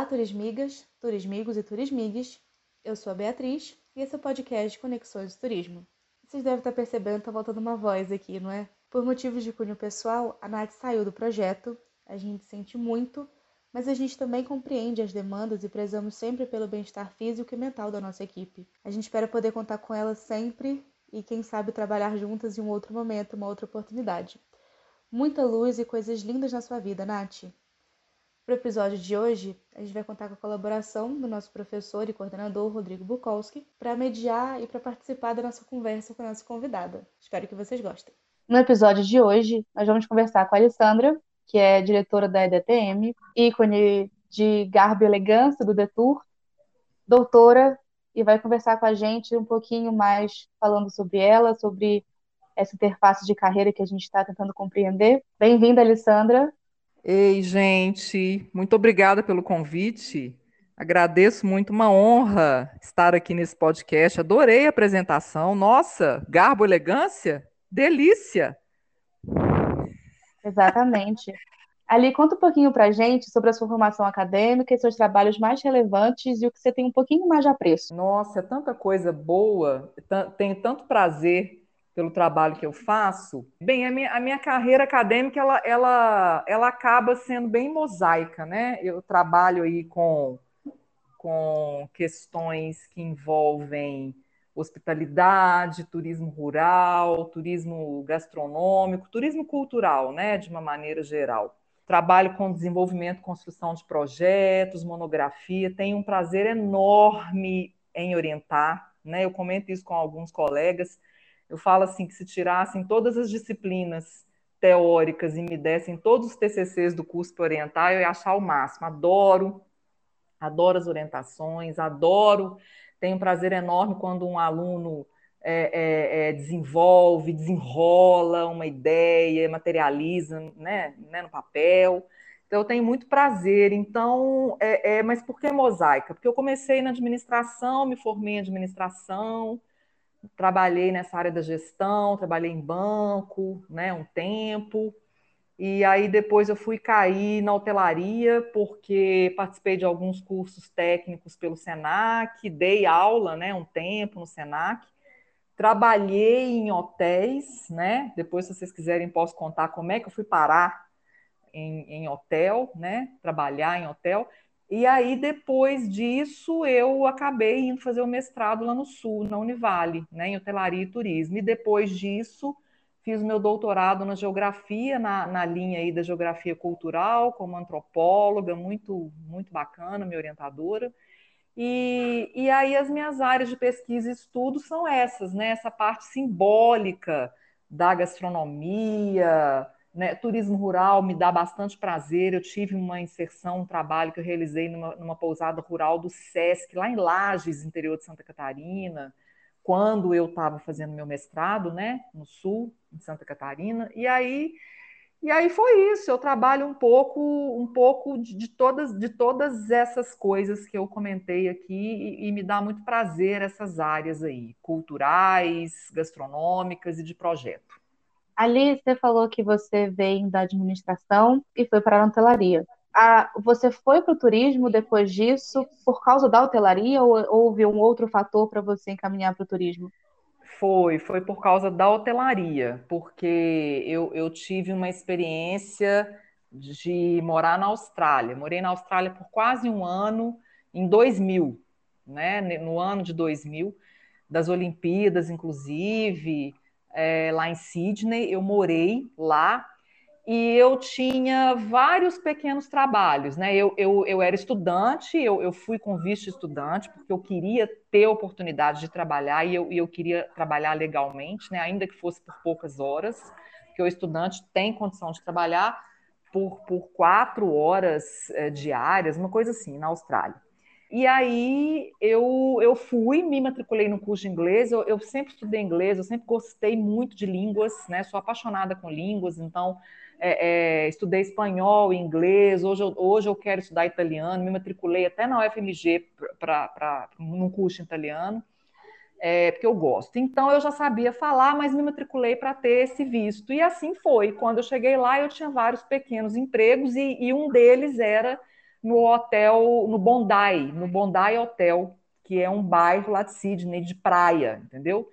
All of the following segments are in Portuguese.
Olá, turismigas, turismigos e turismigues. Eu sou a Beatriz e esse é o podcast Conexões de Turismo. Vocês devem estar percebendo, tá voltando uma voz aqui, não é? Por motivos de cunho pessoal, a Nath saiu do projeto, a gente sente muito, mas a gente também compreende as demandas e prezamos sempre pelo bem-estar físico e mental da nossa equipe. A gente espera poder contar com ela sempre e, quem sabe, trabalhar juntas em um outro momento, uma outra oportunidade. Muita luz e coisas lindas na sua vida, Nath. Para o episódio de hoje, a gente vai contar com a colaboração do nosso professor e coordenador Rodrigo Bukowski para mediar e para participar da nossa conversa com a nossa convidada. Espero que vocês gostem. No episódio de hoje, nós vamos conversar com a Alessandra, que é diretora da EDTM, ícone de garbo e elegância do Detour, doutora, e vai conversar com a gente um pouquinho mais falando sobre ela, sobre essa interface de carreira que a gente está tentando compreender. Bem-vinda, Alessandra. Ei, gente, muito obrigada pelo convite. Agradeço muito, uma honra estar aqui nesse podcast. Adorei a apresentação. Nossa, garbo, elegância, delícia. Exatamente. Ali, conta um pouquinho para a gente sobre a sua formação acadêmica e seus trabalhos mais relevantes e o que você tem um pouquinho mais de apreço. Nossa, é tanta coisa boa, tenho tanto prazer pelo trabalho que eu faço. Bem, a minha, a minha carreira acadêmica, ela, ela, ela acaba sendo bem mosaica, né? Eu trabalho aí com, com questões que envolvem hospitalidade, turismo rural, turismo gastronômico, turismo cultural, né, de uma maneira geral. Trabalho com desenvolvimento, construção de projetos, monografia, tenho um prazer enorme em orientar, né? Eu comento isso com alguns colegas. Eu falo assim que se tirassem todas as disciplinas teóricas e me dessem todos os TCCs do curso para orientar, eu ia achar o máximo. Adoro, adoro as orientações, adoro tenho um prazer enorme quando um aluno é, é, é, desenvolve, desenrola uma ideia, materializa né, né, no papel. Então, eu tenho muito prazer. Então, é, é, mas por que mosaica? Porque eu comecei na administração, me formei em administração, trabalhei nessa área da gestão, trabalhei em banco né, um tempo. E aí depois eu fui cair na hotelaria, porque participei de alguns cursos técnicos pelo SENAC, dei aula né, um tempo no SENAC, trabalhei em hotéis, né? Depois, se vocês quiserem, posso contar como é que eu fui parar em, em hotel, né? Trabalhar em hotel. E aí, depois disso, eu acabei indo fazer o mestrado lá no Sul, na Univale, né, em hotelaria e turismo. E depois disso, Fiz meu doutorado na geografia, na, na linha aí da geografia cultural, como antropóloga, muito, muito bacana, minha orientadora. E, e aí as minhas áreas de pesquisa e estudo são essas, né? Essa parte simbólica da gastronomia, né? turismo rural me dá bastante prazer. Eu tive uma inserção, um trabalho que eu realizei numa, numa pousada rural do SESC, lá em Lages, interior de Santa Catarina quando eu estava fazendo meu mestrado, né, no Sul, em Santa Catarina, e aí e aí foi isso. Eu trabalho um pouco, um pouco de, de todas, de todas essas coisas que eu comentei aqui e, e me dá muito prazer essas áreas aí, culturais, gastronômicas e de projeto. Ali você falou que você vem da administração e foi para a hotelaria a, você foi para o turismo depois disso por causa da hotelaria ou houve um outro fator para você encaminhar para o turismo? Foi, foi por causa da hotelaria, porque eu, eu tive uma experiência de morar na Austrália. Morei na Austrália por quase um ano, em 2000, né? no ano de 2000, das Olimpíadas, inclusive, é, lá em Sydney. Eu morei lá e eu tinha vários pequenos trabalhos, né? Eu, eu, eu era estudante, eu, eu fui com visto estudante, porque eu queria ter oportunidade de trabalhar e eu, e eu queria trabalhar legalmente, né? Ainda que fosse por poucas horas, porque o estudante tem condição de trabalhar por, por quatro horas é, diárias, uma coisa assim, na Austrália. E aí eu, eu fui, me matriculei no curso de inglês, eu, eu sempre estudei inglês, eu sempre gostei muito de línguas, né? Sou apaixonada com línguas, então é, é, estudei espanhol, inglês, hoje eu, hoje eu quero estudar italiano, me matriculei até na UFMG para num curso italiano, é, porque eu gosto. Então eu já sabia falar, mas me matriculei para ter esse visto. E assim foi. Quando eu cheguei lá, eu tinha vários pequenos empregos e, e um deles era no hotel, no Bondi, no Bondi Hotel, que é um bairro lá de Sydney, de praia, entendeu?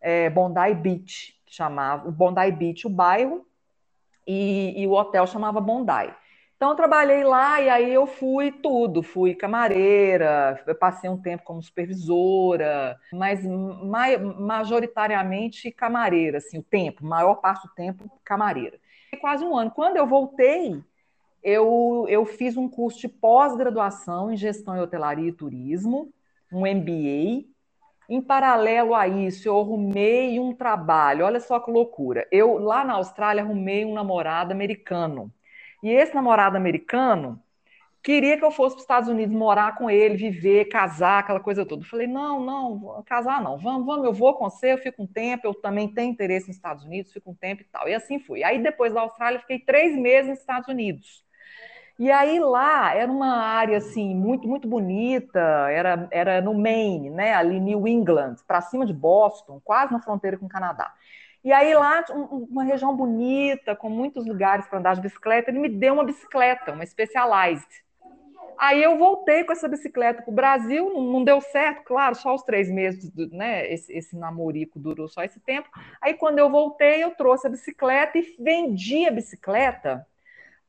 É, Bondi Beach, chamava, o Bondi Beach, o bairro, e, e o hotel chamava Bondi. Então, eu trabalhei lá e aí eu fui tudo. Fui camareira, passei um tempo como supervisora, mas majoritariamente camareira, assim, o tempo, maior parte do tempo, camareira. Quase um ano. Quando eu voltei, eu, eu fiz um curso de pós-graduação em gestão e hotelaria e turismo, um MBA. Em paralelo a isso, eu arrumei um trabalho. Olha só que loucura. Eu, lá na Austrália, arrumei um namorado americano e esse namorado americano queria que eu fosse para os Estados Unidos morar com ele, viver, casar, aquela coisa toda. Eu falei: não, não, casar não, vamos, vamos, eu vou com você, eu fico um tempo, eu também tenho interesse nos Estados Unidos, fico um tempo e tal. E assim fui. Aí depois da Austrália, fiquei três meses nos Estados Unidos. E aí lá era uma área assim muito muito bonita, era, era no Maine, né, ali New England, para cima de Boston, quase na fronteira com o Canadá. E aí lá, uma região bonita, com muitos lugares para andar de bicicleta, ele me deu uma bicicleta, uma Specialized. Aí eu voltei com essa bicicleta para o Brasil, não, deu certo, claro, só os três meses, né? Esse, esse namorico durou só esse tempo. Aí quando eu voltei, eu trouxe a bicicleta e vendi a bicicleta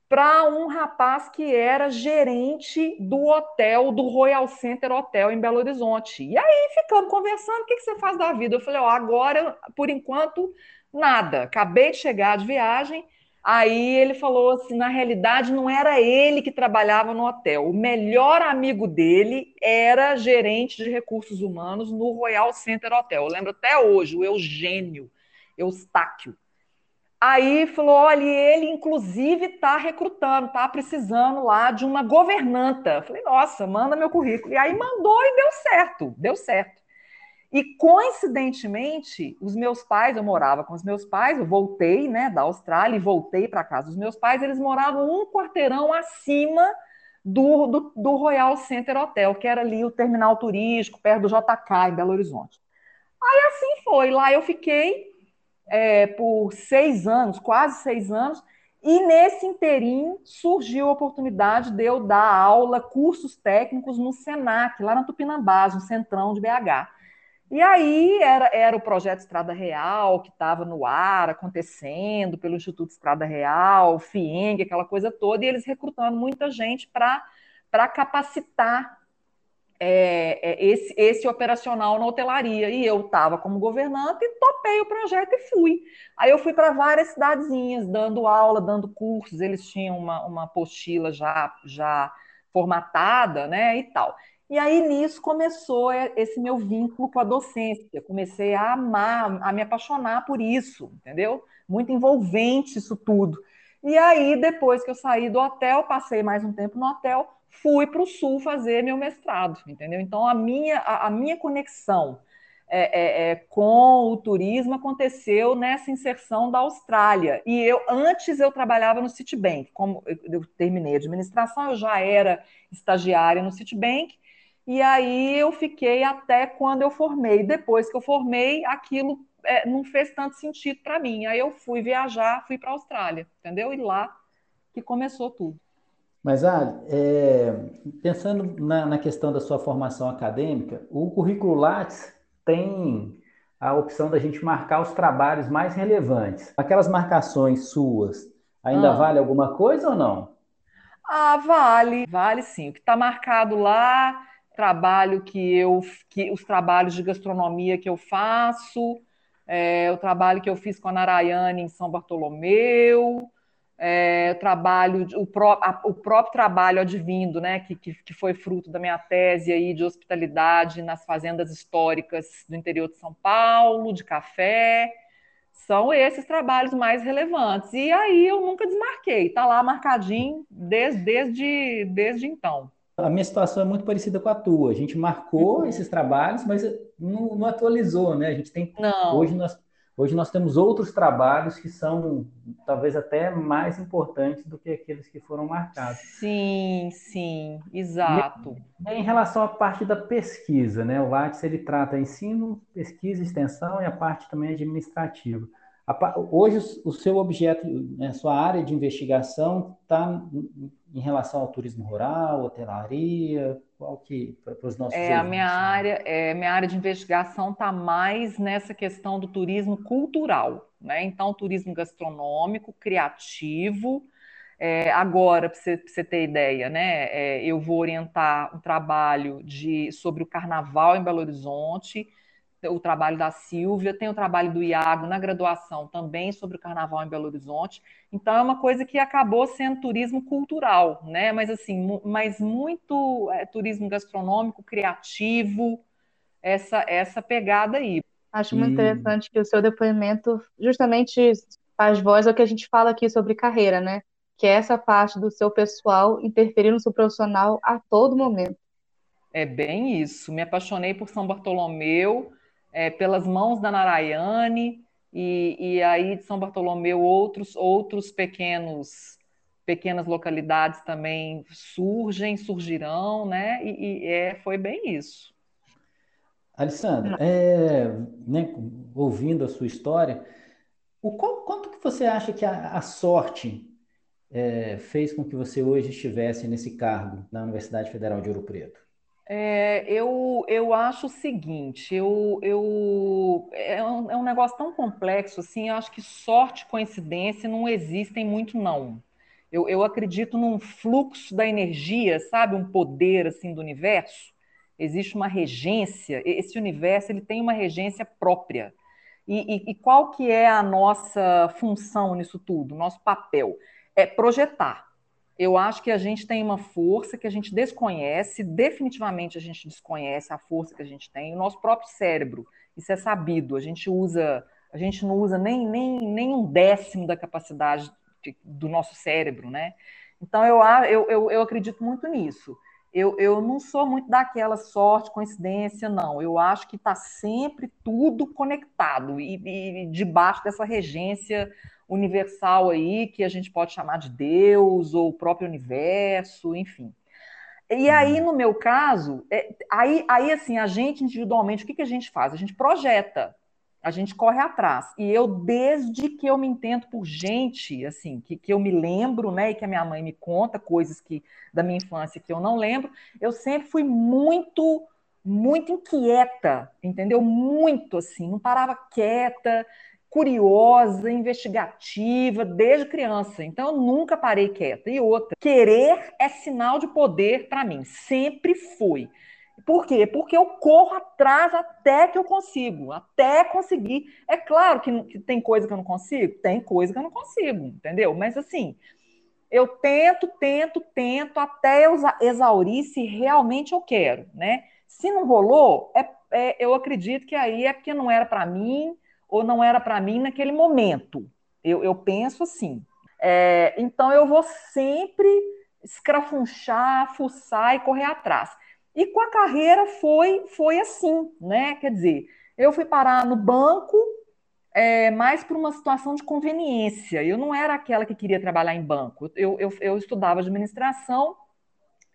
para um rapaz que era gerente do hotel, do Royal Center Hotel em Belo Horizonte. E aí ficamos conversando, o que, que você faz da vida? Eu falei, ó, agora, por enquanto, nada. Acabei de chegar de viagem. Aí ele falou assim, na realidade não era ele que trabalhava no hotel. O melhor amigo dele era gerente de recursos humanos no Royal Center Hotel. Eu lembro até hoje, o Eugênio Eustáquio. Aí falou: olha, ele inclusive está recrutando, está precisando lá de uma governanta. Falei, nossa, manda meu currículo. E aí mandou e deu certo, deu certo. E coincidentemente, os meus pais, eu morava com os meus pais, eu voltei né, da Austrália e voltei para casa dos meus pais, eles moravam um quarteirão acima do, do, do Royal Center Hotel, que era ali o terminal turístico, perto do JK, em Belo Horizonte. Aí assim foi, lá eu fiquei é, por seis anos, quase seis anos, e nesse inteirinho surgiu a oportunidade de eu dar aula, cursos técnicos no SENAC, lá na Tupinambás, no centrão de BH. E aí era, era o projeto Estrada Real, que estava no ar, acontecendo pelo Instituto Estrada Real, FIENG, aquela coisa toda, e eles recrutando muita gente para capacitar é, é, esse, esse operacional na hotelaria. E eu estava como governante e topei o projeto e fui. Aí eu fui para várias cidadezinhas, dando aula, dando cursos. Eles tinham uma, uma apostila já, já formatada, né, e tal. E aí nisso começou esse meu vínculo com a docência. Comecei a amar, a me apaixonar por isso, entendeu? Muito envolvente isso tudo. E aí, depois que eu saí do hotel, passei mais um tempo no hotel, fui para o sul fazer meu mestrado, entendeu? Então a minha, a, a minha conexão é, é, é, com o turismo aconteceu nessa inserção da Austrália. E eu antes eu trabalhava no Citibank, como eu, eu terminei a administração, eu já era estagiária no Citibank. E aí eu fiquei até quando eu formei. Depois que eu formei, aquilo é, não fez tanto sentido para mim. Aí eu fui viajar, fui para a Austrália, entendeu? E lá que começou tudo. Mas, Ali, é, pensando na, na, questão da sua formação acadêmica, o currículo Lattes tem a opção da gente marcar os trabalhos mais relevantes. Aquelas marcações suas, ainda ah. vale alguma coisa ou não? Ah, vale, vale sim. O que está marcado lá, trabalho que eu, que, os trabalhos de gastronomia que eu faço, é, o trabalho que eu fiz com a Narayane em São Bartolomeu, é, trabalho, o, pró, a, o, próprio trabalho advindo, né, que, que, que, foi fruto da minha tese aí de hospitalidade nas fazendas históricas do interior de São Paulo, de café, são esses trabalhos mais relevantes. E aí eu nunca desmarquei, está lá marcadinho desde, desde, desde então. A minha situação é muito parecida com a tua. A gente marcou uhum. esses trabalhos, mas não, não, atualizou, né? A gente tem. Não. Hoje nós Hoje nós temos outros trabalhos que são talvez até mais importantes do que aqueles que foram marcados. Sim, sim, exato. E, em relação à parte da pesquisa, né? O Lattes ele trata ensino, pesquisa, extensão e a parte também administrativa. Hoje, o seu objeto, né, a sua área de investigação está em relação ao turismo rural, hotelaria, qual que para os nossos É a minha área, é, minha área de investigação está mais nessa questão do turismo cultural, né? Então, turismo gastronômico, criativo. É, agora, para você, você, ter ideia, né? É, eu vou orientar um trabalho de sobre o carnaval em Belo Horizonte o trabalho da Silvia, tem o trabalho do Iago na graduação também sobre o carnaval em Belo Horizonte. Então é uma coisa que acabou sendo turismo cultural, né? Mas assim, mas muito é, turismo gastronômico, criativo, essa essa pegada aí. Acho muito interessante que o seu depoimento justamente faz voz ao que a gente fala aqui sobre carreira, né? Que é essa parte do seu pessoal interferir no seu profissional a todo momento. É bem isso. Me apaixonei por São Bartolomeu, é, pelas mãos da Narayane, e, e aí de São Bartolomeu outros, outros pequenos pequenas localidades também surgem, surgirão, né? E, e é, foi bem isso. Alessandra, é, né, ouvindo a sua história, o qual, quanto que você acha que a, a sorte é, fez com que você hoje estivesse nesse cargo na Universidade Federal de Ouro Preto? É, eu, eu acho o seguinte, eu, eu, é, um, é um negócio tão complexo assim, eu acho que sorte, coincidência não existem muito, não. Eu, eu acredito num fluxo da energia, sabe, um poder assim do universo. Existe uma regência, esse universo ele tem uma regência própria. E, e, e qual que é a nossa função nisso tudo, nosso papel? É projetar eu acho que a gente tem uma força que a gente desconhece, definitivamente a gente desconhece a força que a gente tem, o nosso próprio cérebro. Isso é sabido. A gente usa, a gente não usa nem, nem, nem um décimo da capacidade do nosso cérebro, né? Então eu, eu, eu, eu acredito muito nisso. Eu, eu não sou muito daquela sorte, coincidência, não. Eu acho que está sempre tudo conectado e, e debaixo dessa regência universal aí, que a gente pode chamar de Deus ou o próprio universo, enfim. E aí, uhum. no meu caso, é, aí, aí assim, a gente individualmente, o que, que a gente faz? A gente projeta, a gente corre atrás. E eu, desde que eu me entendo por gente, assim, que, que eu me lembro, né, e que a minha mãe me conta coisas que da minha infância que eu não lembro, eu sempre fui muito, muito inquieta, entendeu? Muito assim, não parava quieta, curiosa, investigativa desde criança. Então eu nunca parei quieta. E outra, querer é sinal de poder para mim, sempre foi. Por quê? Porque eu corro atrás até que eu consigo, até conseguir. É claro que, que tem coisa que eu não consigo, tem coisa que eu não consigo, entendeu? Mas assim, eu tento, tento, tento até eu exaurir se realmente eu quero, né? Se não rolou, é, é eu acredito que aí é porque não era para mim, ou não era para mim naquele momento. Eu, eu penso assim. É, então eu vou sempre escrafunchar, fuçar e correr atrás. E com a carreira foi, foi assim, né? Quer dizer, eu fui parar no banco é, mais por uma situação de conveniência. Eu não era aquela que queria trabalhar em banco. Eu, eu, eu estudava administração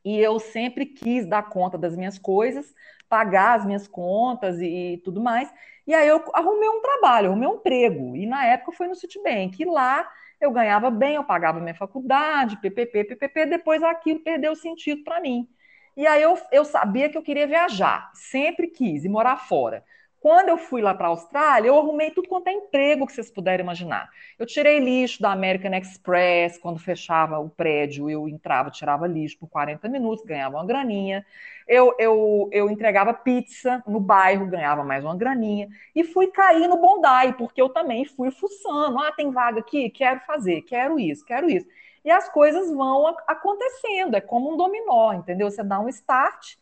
e eu sempre quis dar conta das minhas coisas, pagar as minhas contas e, e tudo mais. E aí eu arrumei um trabalho, arrumei um emprego. E na época foi no Citibank. E lá eu ganhava bem, eu pagava minha faculdade, PPP, PPP. Depois aquilo perdeu sentido para mim. E aí eu, eu sabia que eu queria viajar, sempre quis, e morar fora. Quando eu fui lá para a Austrália, eu arrumei tudo quanto é emprego que vocês puderem imaginar. Eu tirei lixo da American Express, quando fechava o prédio, eu entrava, tirava lixo por 40 minutos, ganhava uma graninha. Eu, eu, eu entregava pizza no bairro, ganhava mais uma graninha. E fui cair no Bondi, porque eu também fui fuçando. Ah, tem vaga aqui? Quero fazer, quero isso, quero isso. E as coisas vão acontecendo, é como um dominó, entendeu? Você dá um start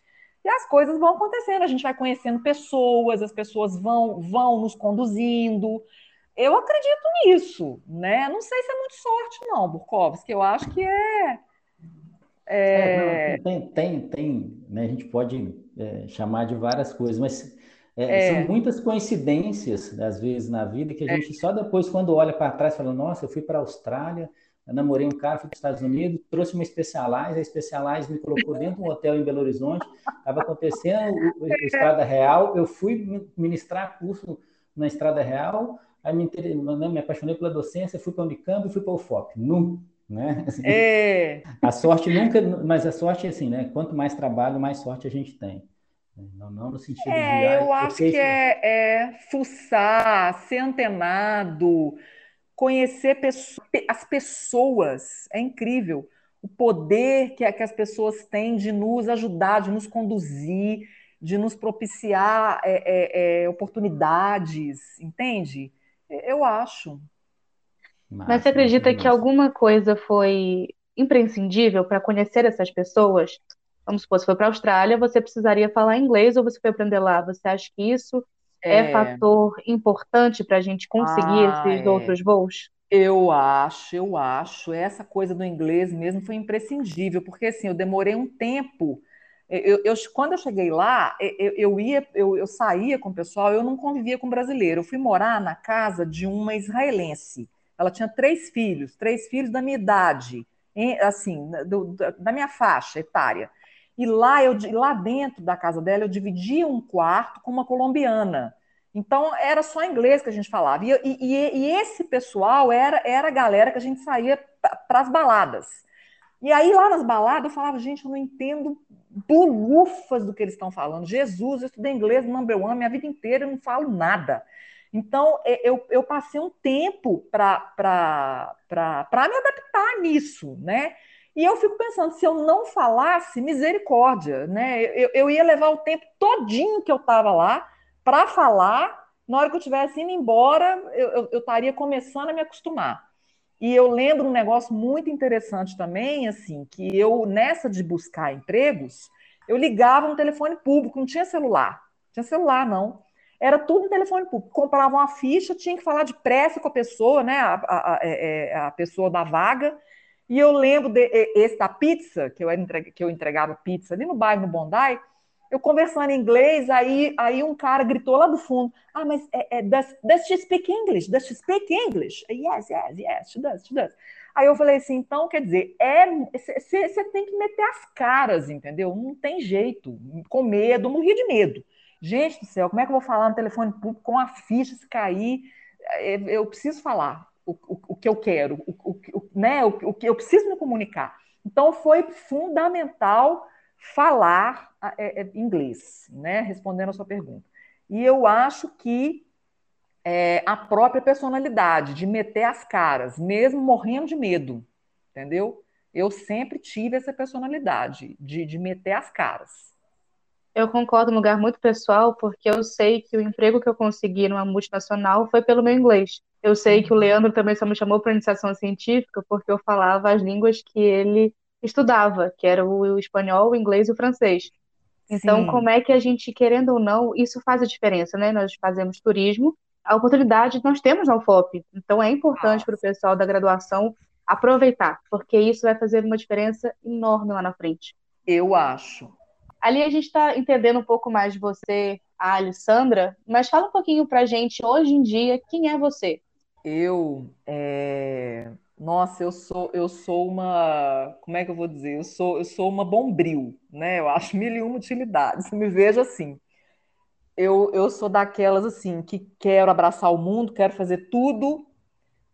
e as coisas vão acontecendo, a gente vai conhecendo pessoas, as pessoas vão, vão nos conduzindo. Eu acredito nisso, né? Não sei se é muito sorte, não, Burkovski. Eu acho que é. é... é não, tem, tem, tem né? a gente pode é, chamar de várias coisas, mas é, são é. muitas coincidências, às vezes, na vida, que a é. gente só depois, quando olha para trás, fala: Nossa, eu fui para a Austrália, eu namorei um cara, fui para os Estados Unidos, trouxe uma Specialized, a Specialized me colocou dentro de um hotel em Belo Horizonte, estava acontecendo o, o Estrada Real, eu fui ministrar curso na Estrada Real, aí me, né, me apaixonei pela docência, fui para a Unicamp e fui para o UFOP. Nu, né? Assim, é. A sorte nunca, mas a sorte é assim, né? Quanto mais trabalho, mais sorte a gente tem. Não, não no sentido é, de. Ah, eu acho que é, é fuçar, ser antenado, conhecer as pessoas. É incrível o poder que, que as pessoas têm de nos ajudar, de nos conduzir, de nos propiciar é, é, é oportunidades, entende? Eu acho. Mas você acredita que alguma coisa foi imprescindível para conhecer essas pessoas? Vamos supor, se foi para a Austrália, você precisaria falar inglês ou você foi aprender lá? Você acha que isso é, é fator importante para a gente conseguir ah, esses é. outros voos? Eu acho, eu acho. Essa coisa do inglês mesmo foi imprescindível, porque assim, eu demorei um tempo. Eu, eu quando eu cheguei lá, eu, eu ia, eu, eu saía com o pessoal, eu não convivia com brasileiro. Eu fui morar na casa de uma israelense. Ela tinha três filhos, três filhos da minha idade, assim, do, da minha faixa etária. E lá, eu, lá dentro da casa dela, eu dividia um quarto com uma colombiana. Então, era só inglês que a gente falava. E, e, e esse pessoal era, era a galera que a gente saía para as baladas. E aí, lá nas baladas, eu falava, gente, eu não entendo bolufas do que eles estão falando. Jesus, eu estudei inglês number one minha vida inteira, eu não falo nada. Então, eu, eu passei um tempo para me adaptar nisso, né? E eu fico pensando, se eu não falasse, misericórdia, né? Eu, eu ia levar o tempo todinho que eu estava lá para falar, na hora que eu estivesse indo embora, eu, estaria começando a me acostumar. E eu lembro um negócio muito interessante também, assim, que eu, nessa de buscar empregos, eu ligava um telefone público, não tinha celular. Não tinha celular, não. Era tudo no telefone público. Comprava uma ficha, tinha que falar depressa com a pessoa, né? A, a, a, é, é, a pessoa da vaga e eu lembro de, esse da pizza, que eu, que eu entregava pizza ali no bairro, no Bondi, eu conversando em inglês, aí, aí um cara gritou lá do fundo, ah, mas é, é, does, does she speak English? Does she speak English? Yes, yes, yes, she does, she does. Aí eu falei assim, então, quer dizer, é você tem que meter as caras, entendeu? Não tem jeito, com medo, morria de medo. Gente do céu, como é que eu vou falar no telefone público com a ficha se cair? É, eu preciso falar o, o, o que eu quero, o, o, né, o, o que eu preciso me comunicar. Então, foi fundamental falar é, é, inglês, né, respondendo a sua pergunta. E eu acho que é, a própria personalidade, de meter as caras, mesmo morrendo de medo, entendeu? Eu sempre tive essa personalidade de, de meter as caras. Eu concordo no lugar muito pessoal, porque eu sei que o emprego que eu consegui numa multinacional foi pelo meu inglês. Eu sei que o uhum. Leandro também só me chamou para iniciação científica porque eu falava as línguas que ele estudava, que era o espanhol, o inglês e o francês. Então, Sim. como é que a gente, querendo ou não, isso faz a diferença, né? Nós fazemos turismo, a oportunidade nós temos na UFOP. Então, é importante para o pessoal da graduação aproveitar, porque isso vai fazer uma diferença enorme lá na frente. Eu acho. Ali a gente está entendendo um pouco mais de você, a Alessandra, mas fala um pouquinho para a gente, hoje em dia, quem é você? Eu, é... nossa, eu sou, eu sou uma, como é que eu vou dizer? Eu sou, eu sou uma bombril, né? Eu acho mil e uma utilidades. Me vejo assim. Eu, eu sou daquelas assim que quero abraçar o mundo, quero fazer tudo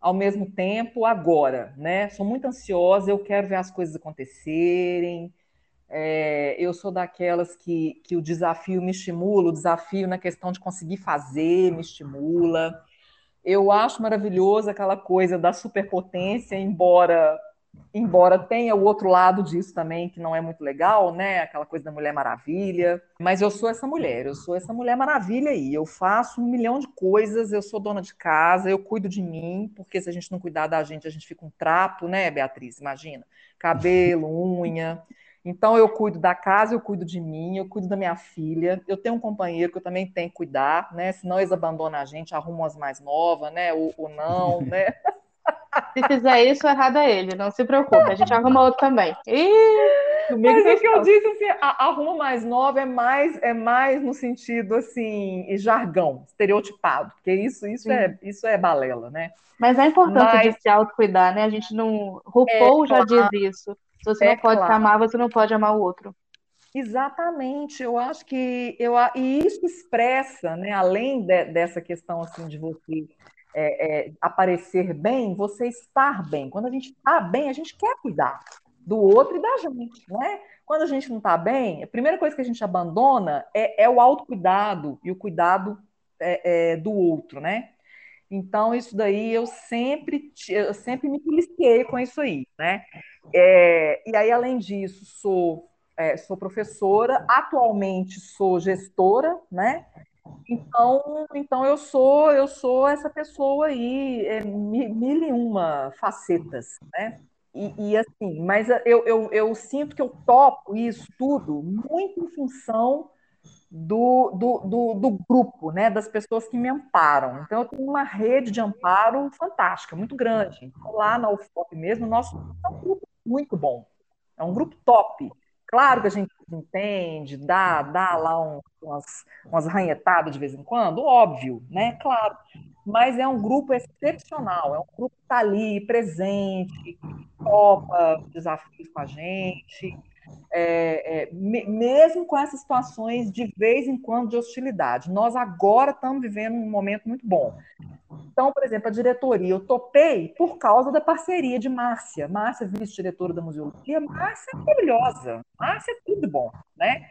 ao mesmo tempo agora, né? Sou muito ansiosa, eu quero ver as coisas acontecerem. É, eu sou daquelas que, que o desafio me estimula, o desafio na questão de conseguir fazer me estimula. Eu acho maravilhoso aquela coisa da superpotência, embora embora tenha o outro lado disso também, que não é muito legal, né? Aquela coisa da Mulher Maravilha. Mas eu sou essa mulher, eu sou essa Mulher Maravilha aí. Eu faço um milhão de coisas, eu sou dona de casa, eu cuido de mim, porque se a gente não cuidar da gente, a gente fica um trapo, né, Beatriz? Imagina. Cabelo, unha. Então, eu cuido da casa, eu cuido de mim, eu cuido da minha filha. Eu tenho um companheiro que eu também tenho que cuidar, né? Senão eles abandonam a gente, arrumam as mais novas, né? Ou, ou não, né? Se fizer isso, errado é ele, não se preocupe, a gente arruma outro também. Ih, Mas é que eu disse assim, a, arruma mais nova é mais, é mais no sentido assim, jargão, estereotipado, porque isso, isso, é, isso é balela, né? Mas é importante Mas... de se autocuidar, né? A gente não. RuPaul é, já claro. diz isso. Você é não pode claro. amar, você não pode amar o outro. Exatamente, eu acho que eu, e isso expressa, né, além de, dessa questão assim de você é, é, aparecer bem, você estar bem. Quando a gente está bem, a gente quer cuidar do outro e da gente, né? Quando a gente não está bem, a primeira coisa que a gente abandona é, é o autocuidado e o cuidado é, é, do outro, né? Então, isso daí eu sempre, eu sempre me policiei com isso aí, né? É, e aí, além disso, sou, é, sou professora, atualmente sou gestora, né? Então, então eu sou eu sou essa pessoa aí, é, mil e uma facetas, né? E, e, assim, mas eu, eu, eu sinto que eu topo isso tudo muito em função do, do, do, do, grupo, né, das pessoas que me amparam. Então, eu tenho uma rede de amparo fantástica, muito grande. Então, lá na UFOP mesmo, nosso é um grupo muito bom, é um grupo top. Claro que a gente entende, dá, dá lá um, umas, umas ranhetadas de vez em quando, óbvio, né? Claro. Mas é um grupo excepcional, é um grupo que está ali, presente, topa desafios com a gente, é, é, mesmo com essas situações de vez em quando de hostilidade. Nós agora estamos vivendo um momento muito bom. Então, por exemplo, a diretoria, eu topei por causa da parceria de Márcia. Márcia, vice-diretora da museologia, Márcia é maravilhosa. Márcia é tudo bom, né?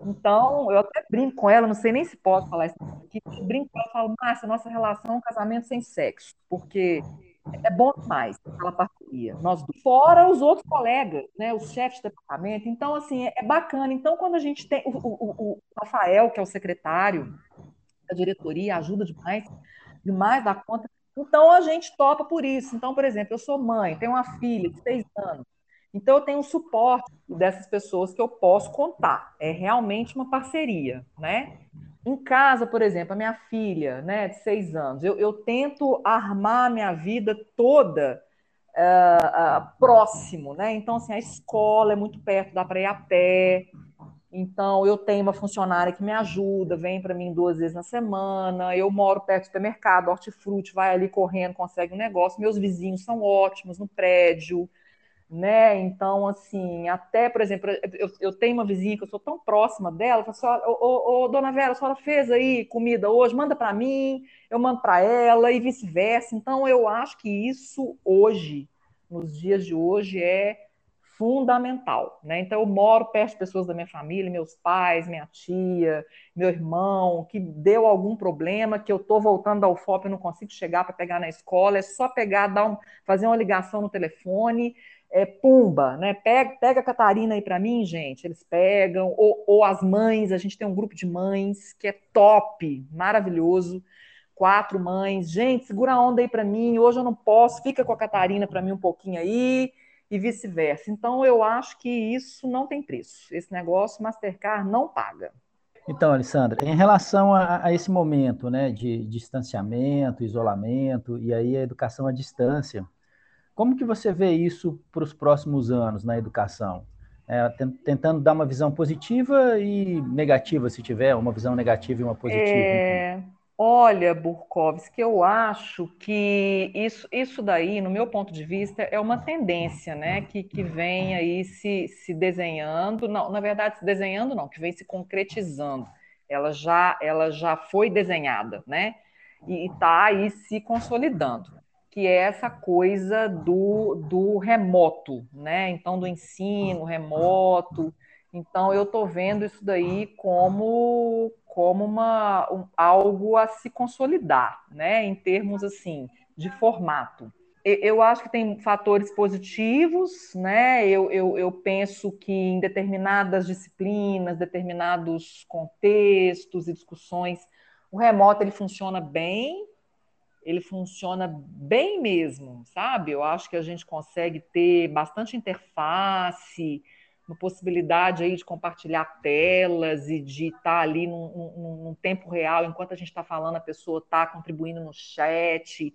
Então, eu até brinco com ela, não sei nem se posso falar isso aqui, brinco com ela falo, Márcia, nossa relação é um casamento sem sexo, porque é bom demais aquela parceria. Nós fora os outros colegas, né, os chefes de departamento. Então, assim, é, é bacana. Então, quando a gente tem o, o, o, Rafael, que é o secretário da diretoria, ajuda demais, demais da conta. Então, a gente topa por isso. Então, por exemplo, eu sou mãe, tenho uma filha de seis anos. Então, eu tenho um suporte dessas pessoas que eu posso contar. É realmente uma parceria, né? Em casa, por exemplo, a minha filha, né, de seis anos, eu, eu tento armar a minha vida toda uh, próximo, né? Então, assim, a escola é muito perto, dá para ir a pé. Então, eu tenho uma funcionária que me ajuda, vem para mim duas vezes na semana. Eu moro perto do supermercado, hortifruti, vai ali correndo, consegue um negócio. Meus vizinhos são ótimos no prédio né? Então, assim, até, por exemplo, eu, eu, tenho uma vizinha que eu sou tão próxima dela, eu falo assim, ô, ô, dona Vera, a senhora fez aí comida hoje, manda para mim, eu mando para ela e vice-versa. Então, eu acho que isso hoje, nos dias de hoje, é fundamental, né? Então, eu moro perto de pessoas da minha família, meus pais, minha tia, meu irmão, que deu algum problema, que eu tô voltando da UFOP e não consigo chegar para pegar na escola, é só pegar, dar um, fazer uma ligação no telefone, é, Pumba, né? Pega, pega a Catarina aí para mim, gente. Eles pegam, ou, ou, as mães, a gente tem um grupo de mães que é top, maravilhoso. Quatro mães, gente, segura a onda aí para mim. Hoje eu não posso, fica com a Catarina para mim um pouquinho aí, e vice-versa. Então eu acho que isso não tem preço. Esse negócio Mastercard não paga. Então, Alessandra, em relação a, a esse momento né, de distanciamento, isolamento, e aí a educação à distância, como que você vê isso para os próximos anos na educação? É, tentando dar uma visão positiva e negativa, se tiver, uma visão negativa e uma positiva. É, olha, Burkovski, eu acho que isso, isso daí, no meu ponto de vista, é uma tendência, né, que, que vem aí se, se desenhando, não, na verdade, se desenhando não, que vem se concretizando. Ela já, ela já foi desenhada, né, e está aí se consolidando que é essa coisa do, do remoto, né? Então, do ensino remoto. Então, eu estou vendo isso daí como, como uma, um, algo a se consolidar, né? Em termos, assim, de formato. Eu acho que tem fatores positivos, né? Eu, eu, eu penso que em determinadas disciplinas, determinados contextos e discussões, o remoto ele funciona bem, ele funciona bem mesmo, sabe? Eu acho que a gente consegue ter bastante interface, uma possibilidade aí de compartilhar telas e de estar ali num, num, num, tempo real, enquanto a gente está falando, a pessoa está contribuindo no chat,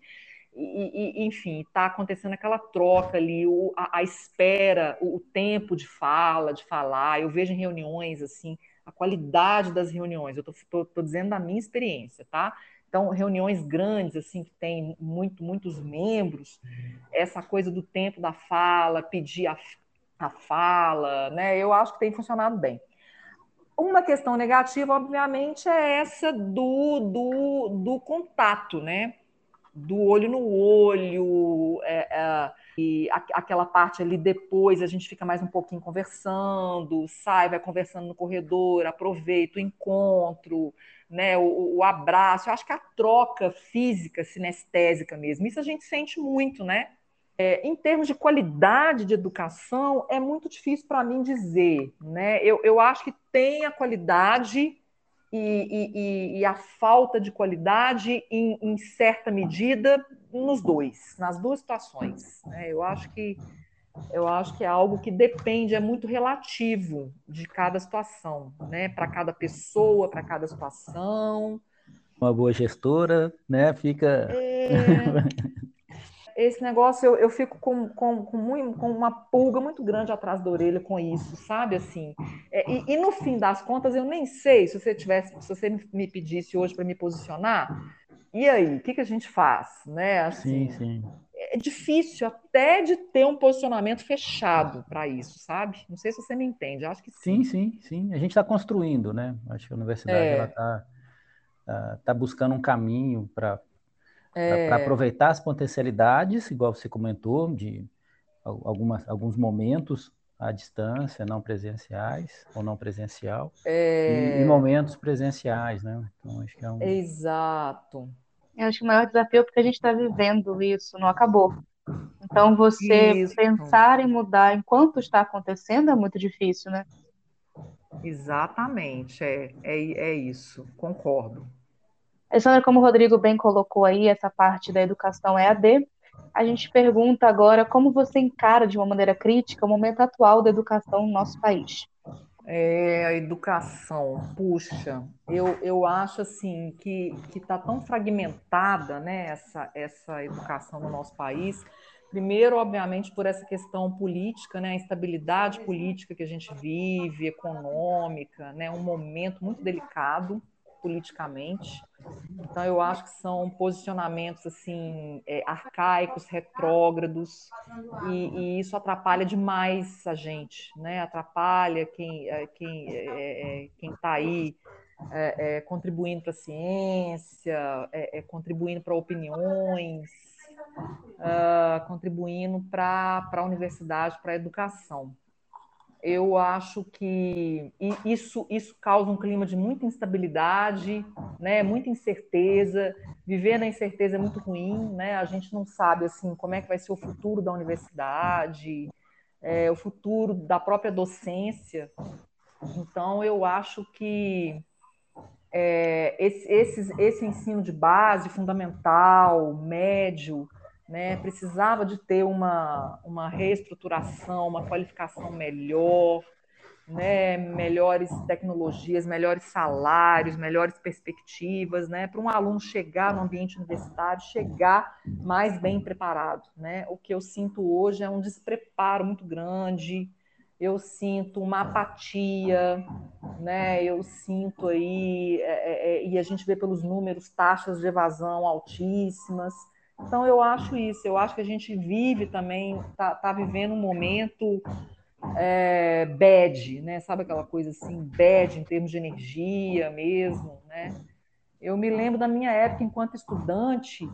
e, e enfim, está acontecendo aquela troca ali, o, a, a, espera, o, o tempo de fala, de falar. Eu vejo em reuniões assim, a qualidade das reuniões, eu estou dizendo da minha experiência, tá? Então, reuniões grandes, assim, que tem muito, muitos membros, essa coisa do tempo da fala, pedir a, a fala, né? Eu acho que tem funcionado bem. Uma questão negativa, obviamente, é essa do, do, do contato, né? Do olho no olho, é, é, e aquela parte ali depois a gente fica mais um pouquinho conversando, sai, vai conversando no corredor, aproveita o encontro, né, o, o abraço. Eu acho que a troca física, sinestésica mesmo, isso a gente sente muito, né? É, em termos de qualidade de educação, é muito difícil para mim dizer. Né? Eu, eu acho que tem a qualidade e, e, e a falta de qualidade, em, em, certa medida, nos dois, nas duas situações. Né? Eu acho que eu acho que é algo que depende, é muito relativo de cada situação, né? Para cada pessoa, para cada situação. Uma boa gestora, né? Fica. É... esse negócio eu, eu fico com, com, com, muito, com, uma pulga muito grande atrás da orelha com isso, sabe? Assim, é, e, e, no fim das contas, eu nem sei se você tivesse, se você me pedisse hoje para me posicionar, e aí, o que, que a gente faz? Né? Assim, sim, sim. É difícil até de ter um posicionamento fechado para isso, sabe? Não sei se você me entende, acho que sim. Sim, sim, sim. A gente está construindo, né? Acho que a universidade é. está uh, tá buscando um caminho para é... para aproveitar as potencialidades, igual você comentou, de algumas, alguns momentos à distância, não presenciais ou não presencial, é... e, e, momentos presenciais, né? Então, acho que é um... Exato. Eu acho que o maior desafio é porque a gente está vivendo isso, não acabou. Então, você isso. pensar em mudar enquanto está acontecendo é muito difícil, né? Exatamente, é, é, é isso, concordo. Alessandra, como o Rodrigo bem colocou aí, essa parte da educação EAD, a gente pergunta agora como você encara de uma maneira crítica o momento atual da educação no nosso país. É, a educação, puxa, eu, eu acho assim que está tão fragmentada né, essa, essa educação no nosso país. Primeiro, obviamente, por essa questão política, né, a instabilidade política que a gente vive, econômica, né, um momento muito delicado politicamente. Então, eu acho que são posicionamentos assim é, arcaicos, retrógrados, e, e, isso atrapalha demais a gente, né? Atrapalha quem é, quem é, é quem está aí é, é, contribuindo para a ciência, contribuindo para opiniões, uh, contribuindo para a universidade, para a educação eu acho que isso, isso causa um clima de muita instabilidade, né, muita incerteza. Viver na incerteza é muito ruim, né? A gente não sabe assim como é que vai ser o futuro da universidade, é, o futuro da própria docência. Então, eu acho que é, esse, esse, esse ensino de base, fundamental, médio, né? precisava de ter uma, uma reestruturação, uma qualificação melhor, né? melhores tecnologias, melhores salários, melhores perspectivas, né? para um aluno chegar no ambiente universitário, chegar mais bem preparado. Né? O que eu sinto hoje é um despreparo muito grande, eu sinto uma apatia, né? Eu sinto aí, é, é, é e a gente vê pelos números taxas de evasão altíssimas. Então, eu acho isso. Eu acho que a gente vive também, está tá vivendo um momento é, bad, né? Sabe aquela coisa assim, bad em termos de energia mesmo, né? Eu me lembro da minha época enquanto estudante,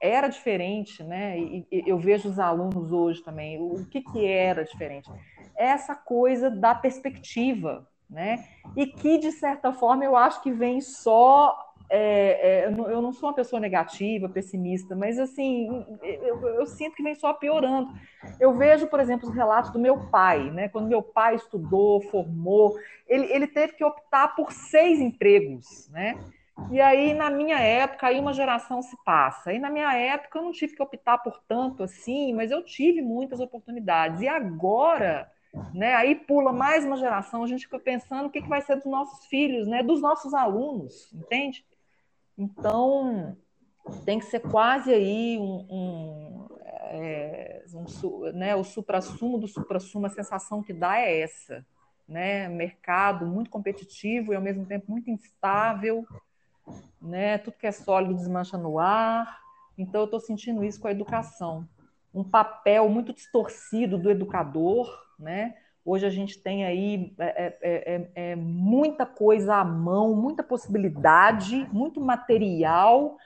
era diferente, né? E, e eu vejo os alunos hoje também. O que, que era diferente? Essa coisa da perspectiva, né? E que, de certa forma, eu acho que vem só é, é, eu não sou uma pessoa negativa, pessimista, mas assim, eu, eu, sinto que vem só piorando. Eu vejo, por exemplo, os relatos do meu pai, né? Quando meu pai estudou, formou, ele, ele teve que optar por seis empregos, né? E aí, na minha época, aí uma geração se passa. Aí, na minha época, eu não tive que optar por tanto assim, mas eu tive muitas oportunidades. E agora, né? Aí pula mais uma geração, a gente fica pensando o que, que vai ser dos nossos filhos, né? Dos nossos alunos, entende? Então, tem que ser quase aí um, um, é, um né, o supra-sumo do supra-sumo, a sensação que dá é essa, né? Mercado muito competitivo e ao mesmo tempo muito instável, né? Tudo que é sólido desmancha no ar. Então, eu estou sentindo isso com a educação. Um papel muito distorcido do educador, né? Hoje a gente tem aí é, é, é, muita coisa à mão, muita possibilidade, muito material,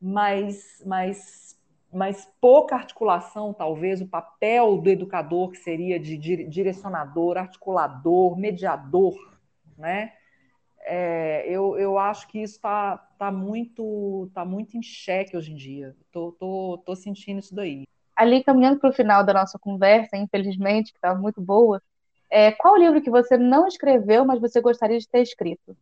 mas, mas, mas pouca articulação, talvez, o papel do educador, que seria de direcionador, articulador, mediador, né? É, eu, eu acho que isso está tá muito, tá muito em xeque hoje em dia. Tô, tô, tô sentindo isso daí. Ali, caminhando para o final da nossa conversa, infelizmente, que estava muito boa, é, qual livro que você não escreveu, mas você gostaria de ter escrito?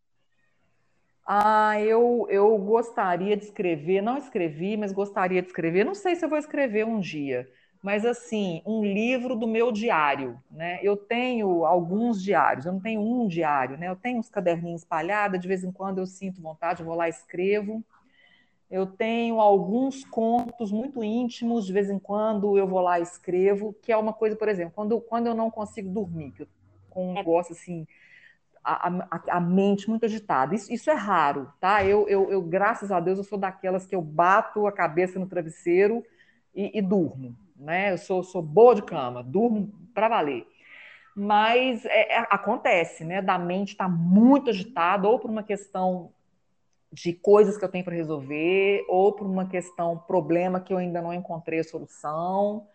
Ah, eu, eu gostaria de escrever, não escrevi, mas gostaria de escrever. Não sei se eu vou escrever um dia, mas assim, um livro do meu diário, né? Eu tenho alguns diários, eu não tenho um diário, né? Eu tenho uns caderninhos espalhados, de vez em quando eu sinto vontade, eu vou lá e escrevo. Eu tenho alguns contos muito íntimos, de vez em quando eu vou lá e escrevo, que é uma coisa, por exemplo, quando, quando eu não consigo dormir, que eu com um negócio assim, a, a, a, mente muito agitada. Isso, isso é raro, tá? Eu, eu, eu, graças a Deus, eu sou daquelas que eu bato a cabeça no travesseiro e, e durmo né? Eu sou, sou boa de cama, durmo para valer. Mas é, é, acontece, né? Da mente estar tá muito agitada, ou por uma questão de coisas que eu tenho para resolver, ou por uma questão, problema que eu ainda não encontrei a solução.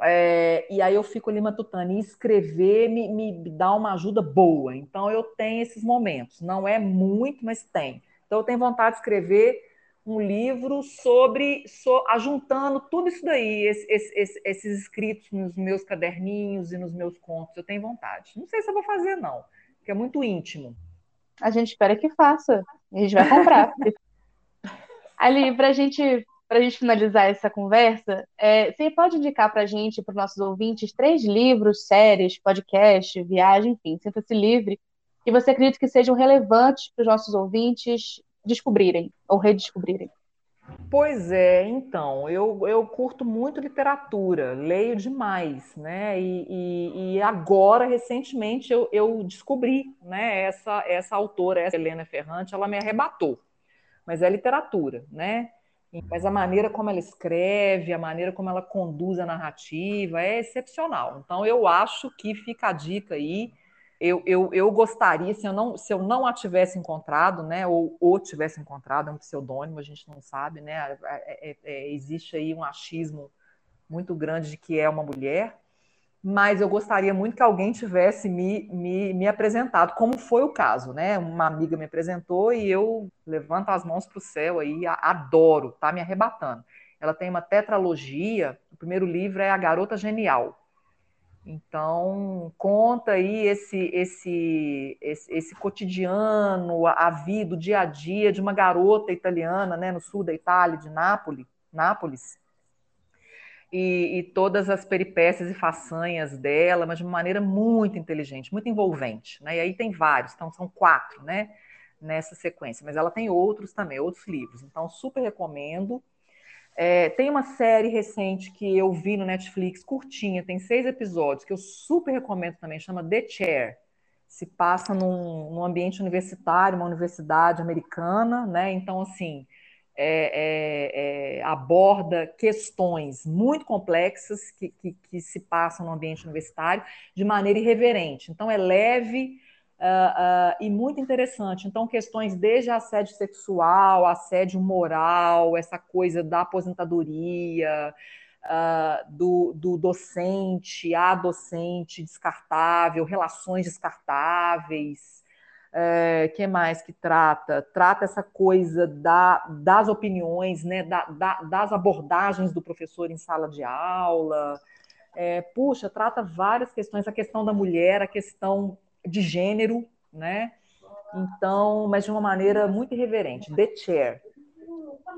É, e aí eu fico ali matutando. E escrever me, me dá uma ajuda boa. Então eu tenho esses momentos. Não é muito, mas tem. Então eu tenho vontade de escrever um livro sobre, so, ajuntando tudo isso daí, esse, esse, esses escritos nos meus caderninhos e nos meus contos. Eu tenho vontade. Não sei se eu vou fazer, não, porque é muito íntimo. A gente espera que faça. A gente vai comprar. Ali, para gente, a gente finalizar essa conversa, é, você pode indicar para a gente, para os nossos ouvintes, três livros, séries, podcast, viagem, enfim, sinta-se livre, que você acredita que sejam relevantes para os nossos ouvintes descobrirem ou redescobrirem? Pois é, então, eu, eu curto muito literatura, leio demais, né? E, e, e agora, recentemente, eu, eu, descobri né, essa, essa autora, essa Helena Ferrante, ela me arrebatou. Mas é literatura, né? Mas a maneira como ela escreve, a maneira como ela conduz a narrativa é excepcional. Então, eu acho que fica a dica aí eu, eu, eu gostaria, se eu, não, se eu não a tivesse encontrado, né, ou, ou tivesse encontrado, é um pseudônimo, a gente não sabe, né, é, é, é, existe aí um achismo muito grande de que é uma mulher, mas eu gostaria muito que alguém tivesse me, me, me apresentado, como foi o caso, né, uma amiga me apresentou e eu levanto as mãos para o céu aí, adoro, tá me arrebatando. Ela tem uma tetralogia, o primeiro livro é A Garota Genial, então, conta aí esse, esse, esse, esse, cotidiano, a, vida, o dia a dia de uma garota italiana, né, no sul da Itália, de Nápoles, Nápoles e, e, todas as peripécias e façanhas dela, mas de uma maneira muito inteligente, muito envolvente. Né? E aí tem vários, então são quatro né, nessa sequência, mas ela tem outros também, outros livros. Então, super recomendo. É, tem uma série recente que eu vi no Netflix, curtinha, tem seis episódios, que eu super recomendo também, chama The Chair. Se passa num, num ambiente universitário, uma universidade americana, né? Então, assim, é, é, é aborda questões muito complexas que, que, que se passam no ambiente universitário de maneira irreverente. Então, é leve, Uh, e muito interessante. Então, questões desde assédio sexual, assédio moral, essa coisa da aposentadoria, uh, do, do, docente, a docente descartável, relações descartáveis. Uh, que mais que trata? Trata essa coisa da, das opiniões, né, da, da, das abordagens do professor em sala de aula. É, puxa, trata várias questões, a questão da mulher, a questão de gênero, né? Então, mas de uma maneira muito irreverente. The Chair.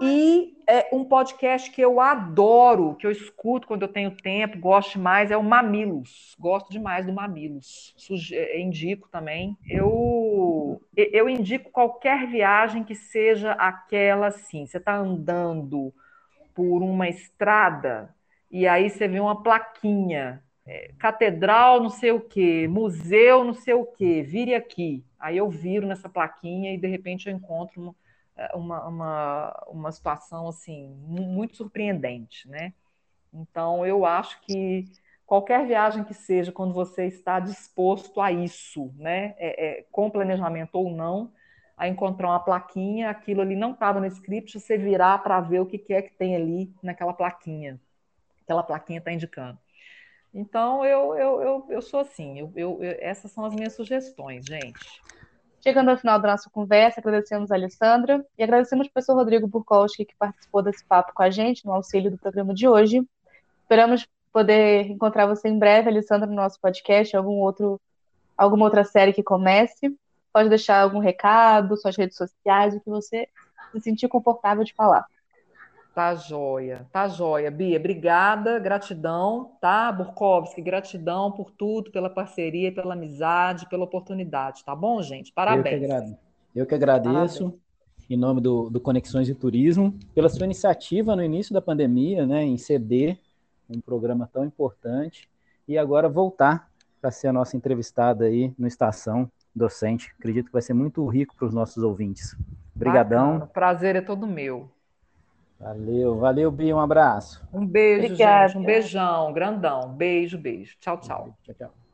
E é um podcast que eu adoro, que eu escuto quando eu tenho tempo, gosto mais, é o Mamilos. Gosto demais do Mamilos. Suge é, indico também. Eu, eu indico qualquer viagem que seja aquela assim. Você está andando por uma estrada e aí você vê uma plaquinha catedral não sei o quê, museu não sei o quê, vire aqui. Aí eu viro nessa plaquinha e de repente eu encontro uma, é, uma, uma, situação assim muito surpreendente, né? Então eu acho que qualquer viagem que seja, quando você está disposto a isso, né? É, é, com planejamento ou não, a encontrar uma plaquinha, aquilo ali não estava no script, você virar para ver o que é que tem ali naquela plaquinha. Aquela plaquinha está indicando. Então, eu, eu, eu, eu sou assim, eu, eu, essas são as minhas sugestões, gente. Chegando ao final da nossa conversa, agradecemos a Alessandra e agradecemos ao professor Rodrigo Burkowski, que participou desse papo com a gente, no auxílio do programa de hoje. Esperamos poder encontrar você em breve, Alessandra, no nosso podcast, algum outro, alguma outra série que comece. Pode deixar algum recado, suas redes sociais, o que você se sentir confortável de falar. Tá joia, tá joia. Bia, obrigada, gratidão, tá? Burkovski, gratidão por tudo, pela parceria, pela amizade, pela oportunidade, tá bom, gente? Parabéns. Eu que, agrade... Eu que agradeço, Parabéns. em nome do, do Conexões de Turismo, pela sua iniciativa no início da pandemia, né, em ceder um programa tão importante, e agora voltar para ser a nossa entrevistada aí no Estação Docente. Acredito que vai ser muito rico para os nossos ouvintes. Obrigadão. O prazer é todo meu. Valeu, valeu, Bia, um abraço. Um beijo, Obrigada. gente, um beijão, grandão. Beijo, beijo. Tchau, tchau. Tchau, tchau.